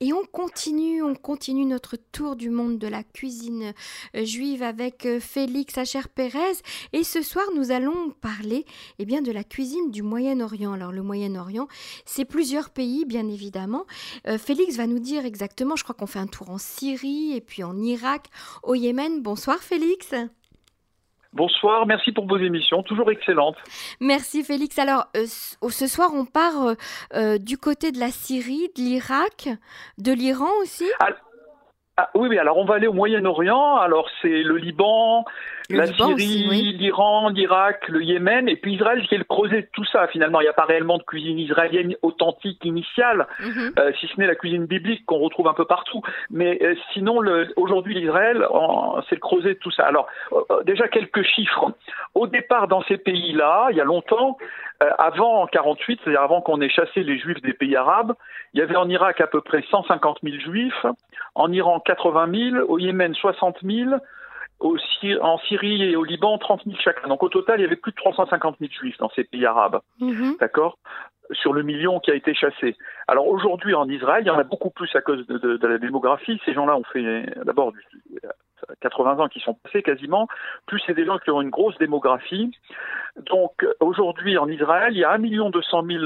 Et on continue, on continue notre tour du monde de la cuisine euh, juive avec euh, Félix Acher-Pérez. Et ce soir, nous allons parler eh bien, de la cuisine du Moyen-Orient. Alors, le Moyen-Orient, c'est plusieurs pays, bien évidemment. Euh, Félix va nous dire exactement, je crois qu'on fait un tour en Syrie et puis en Irak, au Yémen. Bonsoir, Félix. Bonsoir, merci pour vos émissions, toujours excellentes. Merci Félix. Alors, euh, ce soir, on part euh, euh, du côté de la Syrie, de l'Irak, de l'Iran aussi? Ah, ah, oui, oui, alors on va aller au Moyen-Orient. Alors c'est le Liban, la Syrie, l'Iran, l'Irak, le Yémen, et puis Israël qui est le creuset de tout ça. Finalement, il n'y a pas réellement de cuisine israélienne authentique initiale, mhm. euh, si ce n'est la cuisine biblique qu'on retrouve un peu partout. Mais euh, sinon, aujourd'hui, l'Israël, c'est le creuset de tout ça. Alors, euh, déjà quelques chiffres. Au départ, dans ces pays-là, il y a longtemps, avant 48, c'est-à-dire avant qu'on ait chassé les Juifs des pays arabes, il y avait en Irak à peu près 150 000 Juifs, en Iran 80 000, au Yémen 60 000, en Syrie et au Liban 30 000 chacun. Donc au total, il y avait plus de 350 000 juifs dans ces pays arabes. Mhm. D'accord? Sur le million qui a été chassé. Alors aujourd'hui en Israël, il y en a beaucoup plus à cause de, la démographie. Ces gens-là ont fait d'abord 80 ans qui sont passés quasiment, plus c'est des gens qui ont une grosse démographie. Donc aujourd'hui en Israël, il y a 1 200 000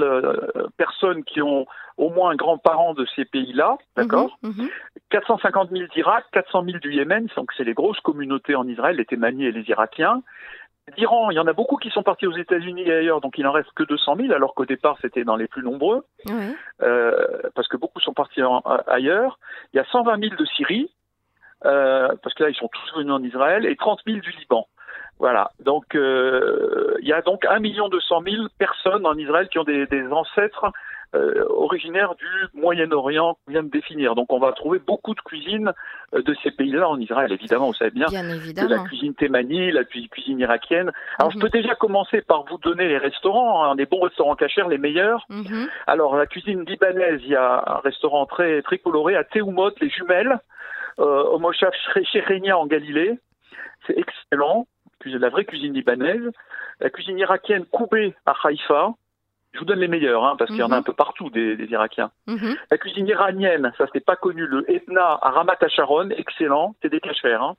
personnes qui ont au moins un grand-parent de ces pays-là, d'accord 450 000 d'Irak, 400 000 du Yémen, donc c'est les grosses communautés en Israël, les Thémaniens et les Irakiens. D'Iran, il y en a beaucoup qui sont partis aux États-Unis et ailleurs, donc il n'en reste que 200 000, alors qu'au départ c'était dans les plus nombreux, euh, parce que beaucoup sont partis ailleurs. Il y a 120 000 de Syrie, euh, parce que là ils sont tous venus en Israël, et 30 000 du Liban. Voilà. Donc, euh, il y a donc 1 million 200 000 personnes en Israël qui ont des, des ancêtres euh, originaire du Moyen-Orient qu'on vient de définir. Donc on va trouver beaucoup de cuisine euh, de ces pays-là en Israël, évidemment, vous savez bien, bien la cuisine thémanie, la cuisine irakienne. Alors je mhm. peux déjà commencer par vous donner les restaurants, hein, des bons restaurants cachers, les meilleurs. Mhm. Alors la cuisine libanaise, il y a un restaurant très très coloré à Théoumot, les jumelles, euh, au Moshav en Galilée. C'est excellent, la vraie cuisine libanaise. La cuisine irakienne Koubé à Haïfa. Je vous donne les meilleurs, hein, parce qu'il y en a mhm. un peu partout des, Irakiens. Mhm. La cuisine iranienne, ça c'est pas connu, le Etna à Ramat Sharon, excellent, c'est des cachers. Hein.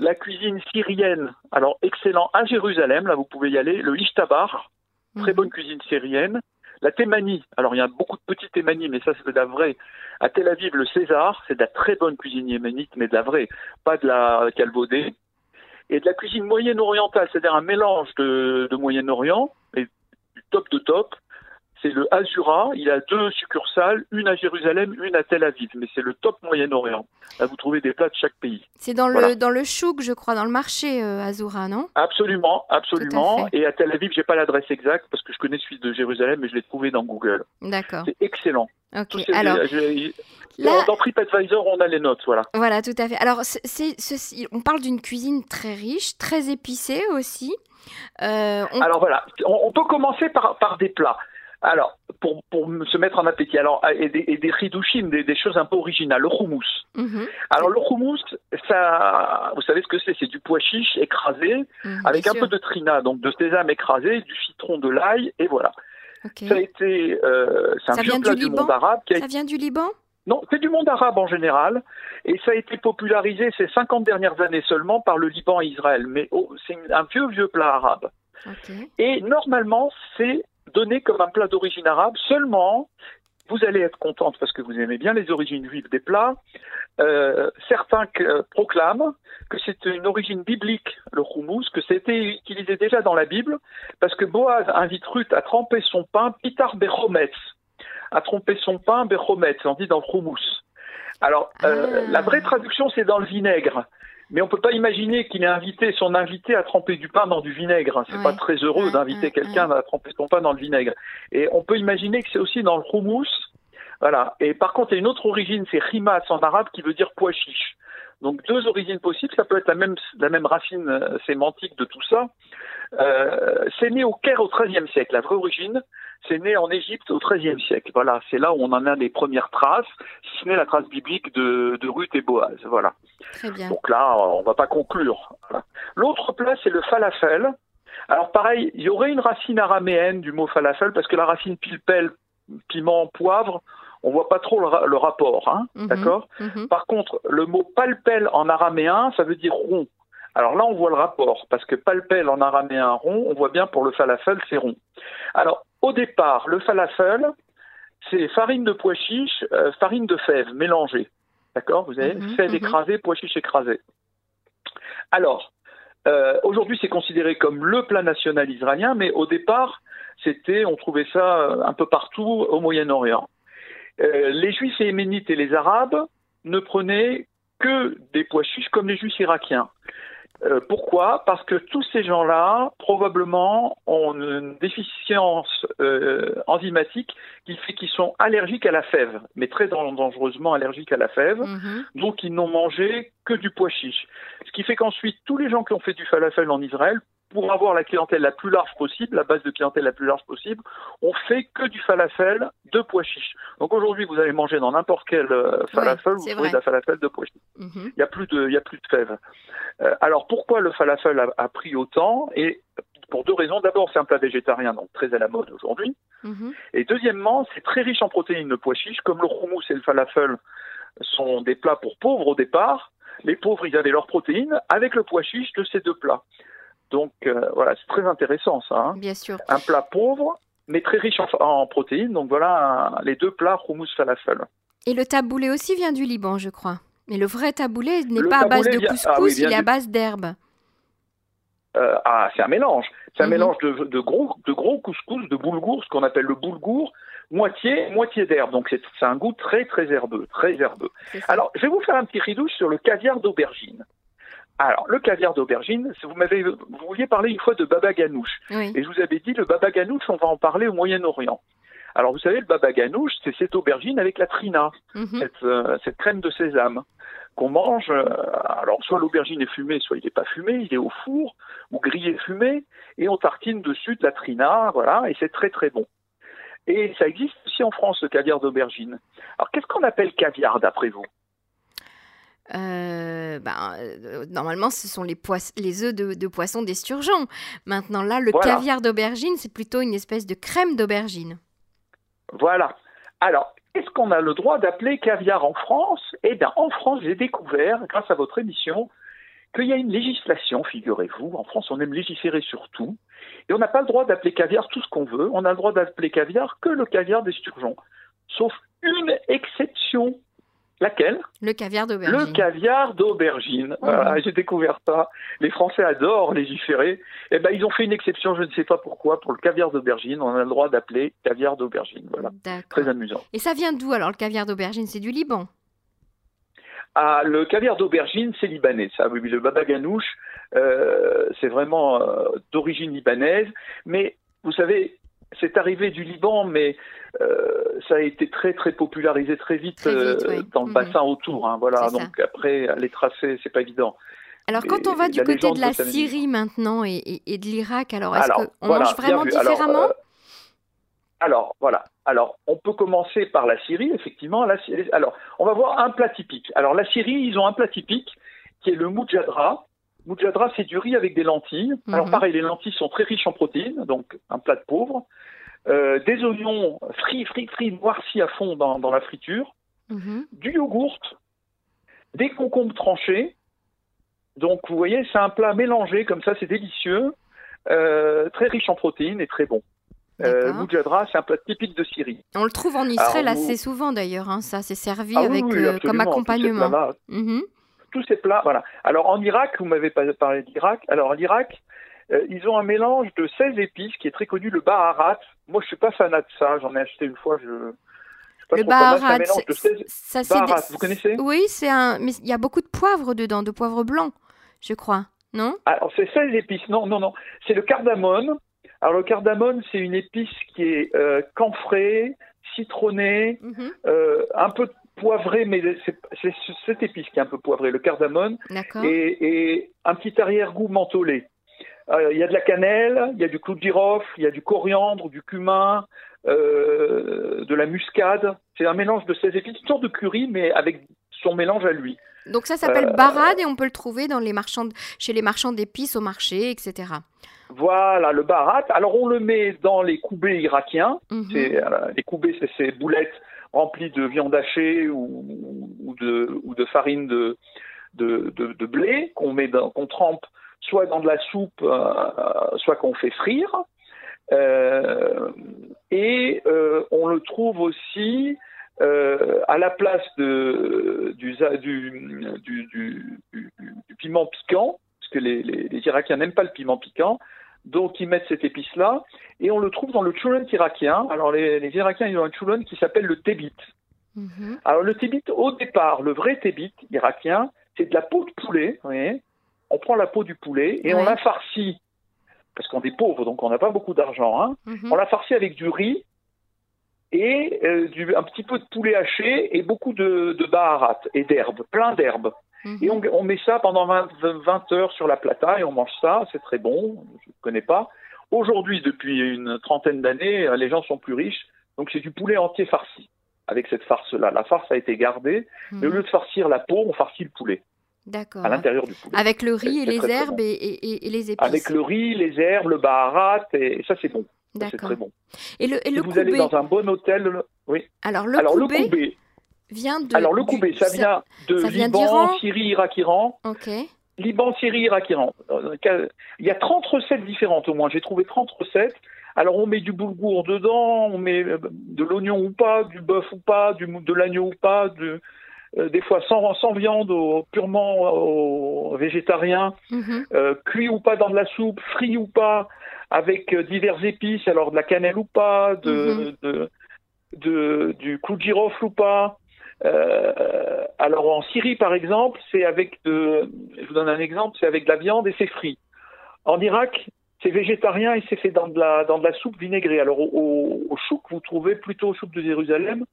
La cuisine syrienne, alors excellent à Jérusalem, là vous pouvez y aller. Le Ishtabar, très mhm. bonne cuisine syrienne. La Thémanie, alors il y a beaucoup de petites Thémanies, mais ça c'est de la vraie. À Tel Aviv, le César, c'est de la très bonne cuisine yéménite, mais de la vraie, pas de la calvaudée. Et de la cuisine moyenne-orientale, c'est-à-dire un mélange de, de Moyen-Orient, et top de top. C'est le Azura. Il a deux succursales, une à Jérusalem, une à Tel Aviv. Mais c'est le top Moyen-Orient. Là, vous trouvez des plats de chaque pays. C'est dans le dans le chouk, je crois, dans le marché euh, Azura, non? Absolument, absolument. Et à Tel Aviv, j'ai pas l'adresse exacte parce que je connais celui de Jérusalem, mais je l'ai trouvé dans Google. D'accord. C'est excellent. Alors. Dans TripAdvisor, on a les notes, voilà. Voilà, tout à fait. Alors, c'est, on parle d'une cuisine très riche, très épicée aussi. Euh, Alors voilà, on, peut commencer par, par des plats. Alors, pour, pour se mettre en appétit, alors, et des, et des des, des, choses un peu originales, le houmous. Mhm. Alors, le houmous, ça, vous savez ce que c'est C'est du pois chiche écrasé, mhm, avec un peu de trina, donc de sésame écrasé, du citron, de l'ail, et voilà. Ça a été, euh, c'est un vieux plat du, monde arabe. ça vient du Liban? Non, c'est du monde arabe en général, et ça a été popularisé ces 50 dernières années seulement par le Liban et Israël, mais oh, c'est un vieux, vieux plat arabe. Et normalement, c'est donné comme un plat d'origine arabe. Seulement, vous allez être contente parce que vous aimez bien les origines juives des plats, euh, certains euh, proclament que c'est une origine biblique, le houmous, que c'était utilisé déjà dans la Bible, parce que Boaz invite Ruth à tremper son pain pitar a trompé son pain, Bechomet, on dit dans le houmous. Alors, euh, ah. la vraie traduction, c'est dans le vinaigre. Mais on peut pas imaginer qu'il ait invité son invité à tremper du pain dans du vinaigre. C'est pas très heureux d'inviter quelqu'un à tremper son pain dans le vinaigre. Et on peut imaginer que c'est aussi dans le houmous. Voilà. Et par contre, il y a une autre origine, c'est rimas en arabe, qui veut dire pois chiche. Donc deux origines possibles, ça peut être la même, la même racine euh, sémantique de tout ça. Euh, c'est né au Caire au XIIIe siècle, la vraie origine, c'est né en Égypte au XIIIe siècle. Voilà, c'est là où on en a les premières traces, si ce n'est la trace biblique de, de Ruth et Boaz. Voilà. Très bien. Donc là, on va pas conclure. L'autre plat, c'est le falafel. Alors pareil, il y aurait une racine araméenne du mot falafel parce que la racine pilpel, piment, poivre, on voit pas trop le, rapport, hein, mhm. d'accord mhm. Par contre, le mot palpel en araméen, ça veut dire rond. Alors là, on voit le rapport, parce que palpel en araméen rond, on voit bien pour le falafel, c'est rond. Alors, au départ, le falafel, c'est farine de pois chiche, euh, farine de fèves mélangée. D'accord Vous avez mhm, fèves écrasées, pois chiches écrasés. Alors, euh, aujourd'hui, c'est considéré comme le plat national israélien, mais au départ, c'était, on trouvait ça euh, un peu partout au Moyen-Orient. Euh, les Juifs yéménites et les Arabes ne prenaient que des pois chiches comme les Juifs irakiens. Euh, pourquoi? Parce que tous ces gens-là, probablement, ont une déficience euh, enzymatique qui fait qu'ils sont allergiques à la fève, mais très dangereusement allergiques à la fève. Mhm. Donc, ils n'ont mangé que du pois chiche. Ce qui fait qu'ensuite, tous les gens qui ont fait du falafel en Israël pour avoir la clientèle la plus large possible, la base de clientèle la plus large possible, on fait que du falafel de pois chiches. Donc aujourd'hui, vous allez manger dans n'importe quel euh, falafel, vous trouvez de la falafel de pois chiches. Mhm. Il n'y a plus de, il y a plus de fèves. Euh, alors pourquoi le falafel a, pris autant? Et pour deux raisons. D'abord, c'est un plat végétarien, donc très à la mode aujourd'hui. Mhm. Et deuxièmement, c'est très riche en protéines, le pois chiche. Comme le houmous et le falafel sont des plats pour pauvres au départ, les pauvres, ils avaient leurs protéines avec le pois chiche de ces deux plats. Donc euh, voilà, c'est très intéressant ça. Hein. Bien sûr. Un plat pauvre, mais très riche en, protéines. Donc voilà les deux plats hummus falafel. Et le taboulé aussi vient du Liban, je crois. Mais le vrai taboulé n'est pas à base de couscous, ah il est à base d'herbes. Euh, ah, c'est un mélange. C'est un mhm. mélange de, gros, de gros couscous, de boulgour, ce qu'on appelle le boulgour, moitié, moitié d'herbe. Donc c'est un goût très, très herbeux, très herbeux. Alors, je vais vous faire un petit ridouche sur le caviar d'aubergine. Alors, le caviar d'aubergine, vous m'avez, vous vouliez parler une fois de baba ganouche. Et je vous avais dit, le baba ganouche, on va en parler au Moyen-Orient. Alors, vous savez, le baba ganouche, c'est cette aubergine avec la trina, mhm. euh, cette, crème de sésame qu'on mange. Euh, alors, soit l'aubergine est fumée, soit il n'est pas fumé, il est au four ou grillé fumé, et on tartine dessus de la trina, voilà, et c'est très très bon. Et ça existe aussi en France, le caviar d'aubergine. Alors, qu'est-ce qu'on appelle caviar d'après vous? Euh, ben, euh, normalement, ce sont les, les œufs de, poisson d'esturgeon. Maintenant, là, le caviar d'aubergine, c'est plutôt une espèce de crème d'aubergine. Voilà. Alors, est-ce qu'on a le droit d'appeler caviar en France? Eh bien, en France, j'ai découvert, grâce à votre émission, qu'il y a une législation, figurez-vous. En France, on aime légiférer sur tout. Et on n'a pas le droit d'appeler caviar tout ce qu'on veut. On a le droit d'appeler caviar que le caviar d'esturgeon. Sauf une exception Laquelle? Le caviar d'aubergine. Le caviar d'aubergine. Voilà, j'ai découvert ça. Les Français adorent légiférer. Eh ben, ils ont fait une exception, je ne sais pas pourquoi, pour le caviar d'aubergine. On a le droit d'appeler caviar d'aubergine. Voilà. Très amusant. Et ça vient d'où alors le caviar d'aubergine? C'est du Liban? Ah, le caviar d'aubergine, c'est libanais, ça. Oui, le baba ganouche, euh, c'est vraiment euh, d'origine libanaise. Mais vous savez, c'est arrivé du Liban, mais euh, ça a été très très popularisé très vite, euh, dans le mhm. bassin autour. Hein, voilà, donc après les tracer, c'est pas évident. Alors quand on va du côté de la Syrie maintenant et, de l'Irak, alors est-ce qu'on mange vraiment différemment euh, alors, voilà. Alors, on peut commencer par la Syrie, effectivement. La, alors, on va voir un plat typique. Alors, la Syrie, ils ont un plat typique qui est le moujadra. Moujadra, c'est du riz avec des lentilles. Alors, mhm. pareil, les lentilles sont très riches en protéines, donc un plat de pauvre. Euh, des oignons frits, frits, frits, noircis à fond dans, la friture, mhm. du yogourt, des concombres tranchés. Donc vous voyez, c'est un plat mélangé comme ça, c'est délicieux, euh, très riche en protéines et très bon. Euh, c'est un plat typique de Syrie. On le trouve en Israël assez souvent d'ailleurs, hein, ça c'est servi ah avec, euh, comme accompagnement. Tous ces plats, voilà. Alors en Irak, vous m'avez pas parlé d'Irak. Alors en Irak, euh, ils ont un mélange de 16 épices qui est très connu, le baharat. Moi, je suis pas fanat de ça. J'en ai acheté une fois. Je... Le baharat, ça c'est vous connaissez? Oui, c'est un. Mais il y a beaucoup de poivre dedans, de poivre blanc, je crois, non? Alors c'est 16 épices. Non, non, non. C'est le cardamone. Alors le cardamone, c'est une épice qui est euh, camphrée, citronnée, mhm. euh, un peu poivrée, mais c'est cette épice qui est un peu poivrée, le cardamone, et, et, un petit arrière-goût mentholé. Euh, il y a de la cannelle, il y a du clou de girofle, il y a du coriandre, du cumin, euh, de la muscade. C'est un mélange de 16 épices, une sorte de curry, mais avec son mélange à lui. Donc ça s'appelle euh, barade et on peut le trouver dans les marchands, chez les marchands d'épices au marché, etc. Voilà, le barat. Alors on le met dans les coubés irakiens. Mhm. les coubés, c'est ces boulettes remplis de viande hachée ou, de, farine de, blé qu'on met qu'on trempe soit dans de la soupe, soit qu'on fait frire. et on le trouve aussi euh, à la place de, du, piment piquant, parce que les Irakiens n'aiment pas le piment piquant, donc ils mettent cette épice-là, et on le trouve dans le choulen irakien. Alors les, les Irakiens, ils ont un choulen qui s'appelle le tébit. Mhm. Alors le tébit, au départ, le vrai tébit irakien, c'est de la peau de poulet, vous voyez on prend la peau du poulet et on la farcit, parce qu'on est pauvre, donc on n'a pas beaucoup d'argent, hein. Mhm. on la farcit avec du riz, et euh, du, un petit peu de poulet haché et beaucoup de, de baharat et d'herbes, plein d'herbes. Et on, on, met ça pendant 20, 20, heures sur la plata et on mange ça, c'est très bon, je ne connais pas. Aujourd'hui, depuis une trentaine d'années, les gens sont plus riches, donc c'est du poulet entier farci avec cette farce-là. La farce a été gardée, mais au mhm. lieu de farcir la peau, on farcit le poulet. D'accord. À l'intérieur du poulet. Avec le riz et les herbes et, et, et, les épices. Avec le riz, les herbes, le baharat, et ça c'est bon. C'est très bon. Et le, et le vous allez dans un bon hôtel, oui. Alors le, Alors, le koubé vient de. Alors le koubé, ça vient de Liban, Syrie, Irak, Iran. Ok. Liban, Syrie, Irak, Iran. Il y a 30 recettes différentes au moins. J'ai trouvé 30 recettes. Alors on met du boulgour dedans, on met euh, de l'oignon ou pas, du bœuf ou pas, du, de l'agneau ou pas, de, euh, des fois sans, sans viande, au, purement au, végétarien, mhm. euh, cuit ou pas dans de la soupe, frit ou pas, avec euh, divers épices, alors de la cannelle ou pas, de, mhm. de, du clou de girofle ou pas. Euh, alors en Syrie, par exemple, c'est avec de, je vous donne un exemple, c'est avec de la viande et c'est frit. En Irak, c'est végétarien et c'est fait dans de la dans de la soupe vinaigrée. Alors au, au, chouk, vous trouvez plutôt au chouk de Jérusalem,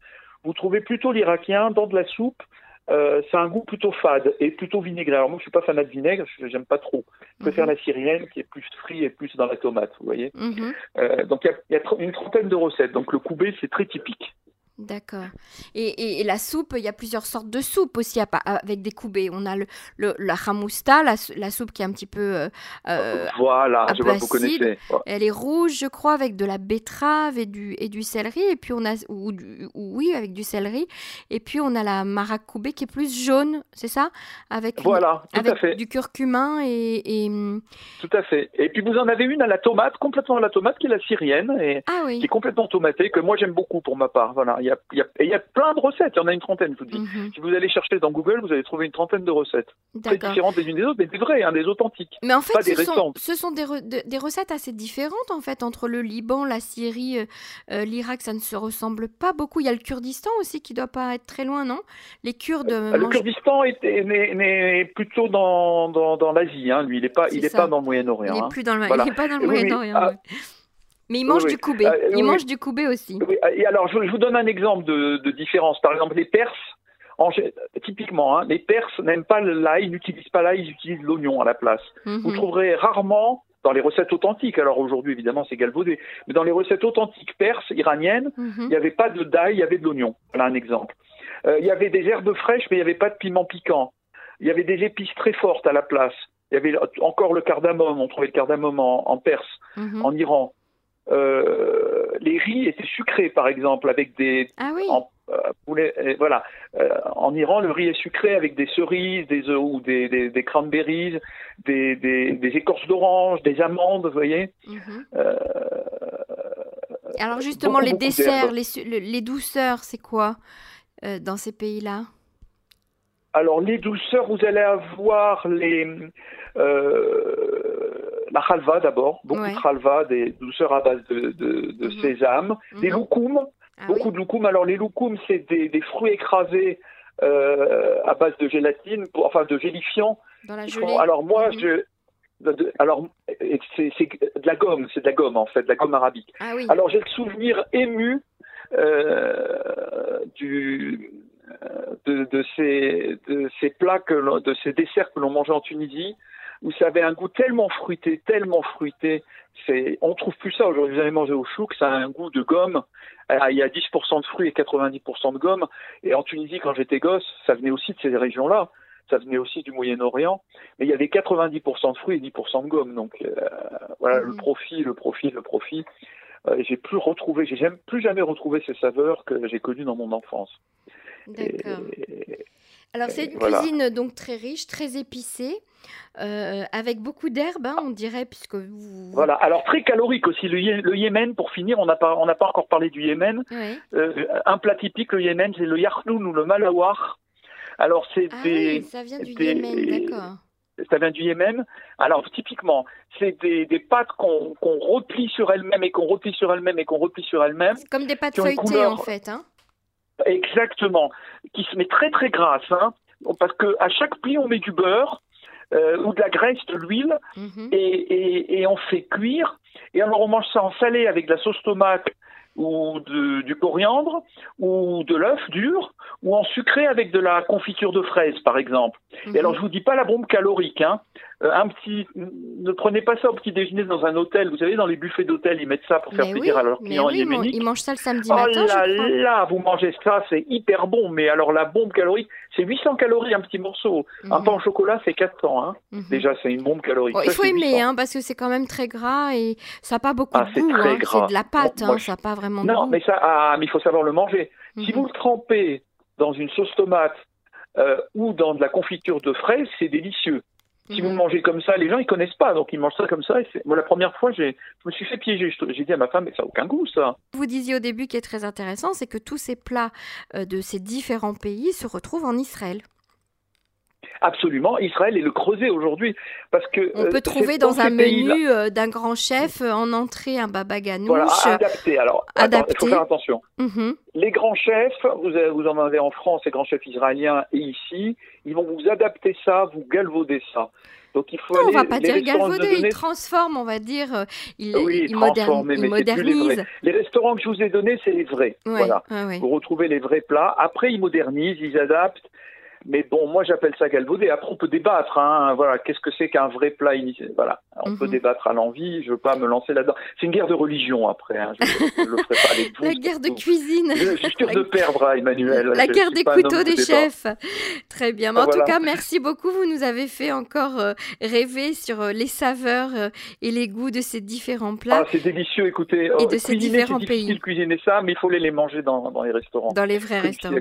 vous trouvez plutôt l'irakien dans de la soupe euh, c'est un goût plutôt fade et plutôt vinaigré. Alors moi, je suis pas fanat de vinaigre, j'aime pas trop. Je préfère mhm. la syrienne qui est plus frit et plus dans la tomate, vous voyez. Mhm. Euh, donc il y, y, a une trentaine de recettes. Donc le koubé, c'est très typique. D'accord. Et, et, la soupe, il y a plusieurs sortes de soupes aussi avec des coubés. On a le, la hamousta, la, la, soupe qui est un petit peu. Euh, euh voilà, je vois que vous connaissez. Elle est rouge, je crois, avec de la betterave et du, et du céleri. Et puis on a. Ou, oui, avec du céleri. Et puis on a la maracoubé qui est plus jaune, c'est ça? Avec, voilà, tout avec à fait. du curcumin et, et, Tout à fait. Et puis vous en avez une à la tomate, complètement à la tomate, qui est la syrienne, et ah, oui. qui est complètement tomatée, que moi j'aime beaucoup pour ma part. Voilà il y, a, plein de recettes, il y en a une trentaine, je vous dis. Mhm. Si vous allez chercher dans Google, vous allez trouver une trentaine de recettes. Très différentes les unes des autres, mais des vraies, hein, des authentiques. Mais en fait, ce, sont, ce, sont, des, des, recettes assez différentes, en fait, entre le Liban, la Syrie, euh, euh, l'Irak, ça ne se ressemble pas beaucoup. Il y a le Kurdistan aussi qui doit pas être très loin, non? Les Kurdes. Euh, le Kurdistan est, plutôt dans, dans, l'Asie, hein, lui, il n'est pas, il est pas dans le Moyen-Orient. Il n'est plus dans le, pas dans le Moyen-Orient. Ah, mais il mange du koubé. Euh, il mange du koubé aussi. Et alors, je, vous donne un exemple de, de, différence. Par exemple, les Perses, en, typiquement, hein, les Perses n'aiment pas l'ail, ils n'utilisent pas l'ail, ils utilisent l'oignon à la place. Mhm. Vous trouverez rarement dans les recettes authentiques, alors aujourd'hui évidemment c'est galvaudé, mais dans les recettes authentiques perses, iraniennes, mhm. il n'y avait pas de d'ail, il y avait de l'oignon. Voilà un exemple. Euh, il y avait des herbes fraîches, mais il n'y avait pas de piment piquant. Il y avait des épices très fortes à la place. Il y avait encore le cardamome, on trouvait le cardamome en, Perse, mhm. en Iran. Euh, les riz étaient sucrés, par exemple, avec des. Ah oui. Euh, voilà. Euh, en Iran, le riz est sucré avec des cerises, des œufs ou des, des, des cranberries, des, des, écorces d'orange, des amandes, vous voyez. Mhm. Alors justement, les desserts, les, les, douceurs, c'est quoi dans ces pays-là? Alors les douceurs, vous allez avoir les la halva d'abord, beaucoup de halva, des douceurs à base de, de, mhm. sésame, mhm. des loukoums, ah beaucoup de loukoums. Alors les loukoums, c'est des, des, fruits écrasés euh, à base de gélatine, enfin de gélifiant. Dans la gelée. alors moi, mhm. je alors, c'est de la gomme, c'est de la gomme en fait, de la gomme arabique. Ah oui. Alors j'ai le souvenir ému euh, du, euh, de, de, ces, de ces plats, que de ces desserts que l'on mangeait en Tunisie, où ça avait un goût tellement fruité, tellement fruité. C'est, on trouve plus ça aujourd'hui. Vous avez mangé au chouk, ça a un goût de gomme. Euh, il y a 10% de fruits et 90% de gomme. Et en Tunisie, quand j'étais gosse, ça venait aussi de ces régions-là. Ça venait aussi du Moyen-Orient. Mais il y avait 90% de fruits et 10% de gomme. Donc euh, voilà, le mmh. profit, le profit, le profit. j'ai plus retrouvé, j'ai plus jamais retrouvé ces saveurs que j'ai connues dans mon enfance. D'accord. Alors c'est une cuisine donc très riche, très épicée, euh, avec beaucoup d'herbes, hein, on dirait, puisque vous... Voilà, alors très calorique aussi. Le, Yémen, pour finir, on n'a pas, on pas encore parlé du Yémen. Euh, un plat typique, le Yémen, c'est le yarnoun ou le malawar. Alors c'est ah oui, ça vient du Yémen, d'accord. Ça vient du Yémen. Alors typiquement, c'est des, pâtes qu'on replie sur elles-mêmes et qu'on replie sur elles-mêmes et qu'on replie sur elles-mêmes. Comme des pâtes feuilletées en fait, hein Exactement, qui se met très très grasse, hein, parce que à chaque pli on met du beurre euh, ou de la graisse, de l'huile, mhm. et, et, et, on fait cuire. Et alors on mange ça en salé avec de la sauce tomate ou de, du coriandre ou de l'œuf dur ou en sucré avec de la confiture de fraises par exemple. Et mhm. alors je vous dis pas la bombe calorique, hein. Euh, un petit, ne prenez pas ça au petit déjeuner dans un hôtel. Vous savez, dans les buffets d'hôtel, ils mettent ça pour faire plaisir à leurs clients oui, yéménites. Ils mangent ça le samedi matin. Oh là là, vous mangez ça, c'est hyper bon. Mais alors la bombe calorique, c'est 800 calories un petit morceau. Un mhm. pain au chocolat, c'est 400. Hein. Mhm. Déjà, c'est une bombe calorique. il faut aimer, hein, parce que c'est quand même très gras et ça n'a pas beaucoup ah, de goût. Hein. C'est de la pâte, hein, ça n'a pas vraiment de non, goût. mais ça, ah, mais il faut savoir le manger. Si mhm. vous le trempez dans une sauce tomate euh, ou dans de la confiture de fraises, c'est délicieux. Si vous mhm. mangez comme ça, les gens ils connaissent pas, donc ils mangent ça comme ça. Et moi, la première fois, je me suis fait piéger. J'ai dit à ma femme, mais ça n'a aucun goût, ça. Vous disiez au début, qui est très intéressant, c'est que tous ces plats euh, de ces différents pays se retrouvent en Israël. Absolument, Israël est le creuset aujourd'hui parce que on peut euh, trouver dans, un menu euh, d'un grand chef en entrée un baba ganoush. Voilà, adapté. Alors, il faut faire attention. Mhm. Les grands chefs, vous, vous en avez en France, les grands chefs israéliens et ici, ils vont vous adapter ça, vous galvauder ça. Donc il faut non, aller, on va pas dire galvauder, ils transforment, on va dire, euh, ils, oui, ils, modernisent. Les, restaurants que je vous ai donnés, c'est les vrais. voilà. Vous retrouvez les vrais plats. Après, ils modernisent, ils adaptent. Mais bon, moi j'appelle ça galvaudé. Après, on peut débattre. Hein. Voilà, qu'est-ce que c'est qu'un vrai plat initial Voilà, on peut mhm. débattre à l'envie. Je veux pas me lancer là-dedans. C'est une guerre de religion après. Hein. Je, ne le ferai pas avec vous. La guerre de cuisine. Je suis sûr de perdre, hein, Emmanuel. La guerre des couteaux des chefs. Très bien. Mais en tout cas, merci beaucoup. Vous nous avez fait encore euh, rêver sur euh, les saveurs euh, et les goûts de ces différents plats. Ah, c'est délicieux. Écoutez, et de ces différents pays. difficile de cuisiner ça, mais il faut les, les manger dans, dans les restaurants. Dans les vrais restaurants.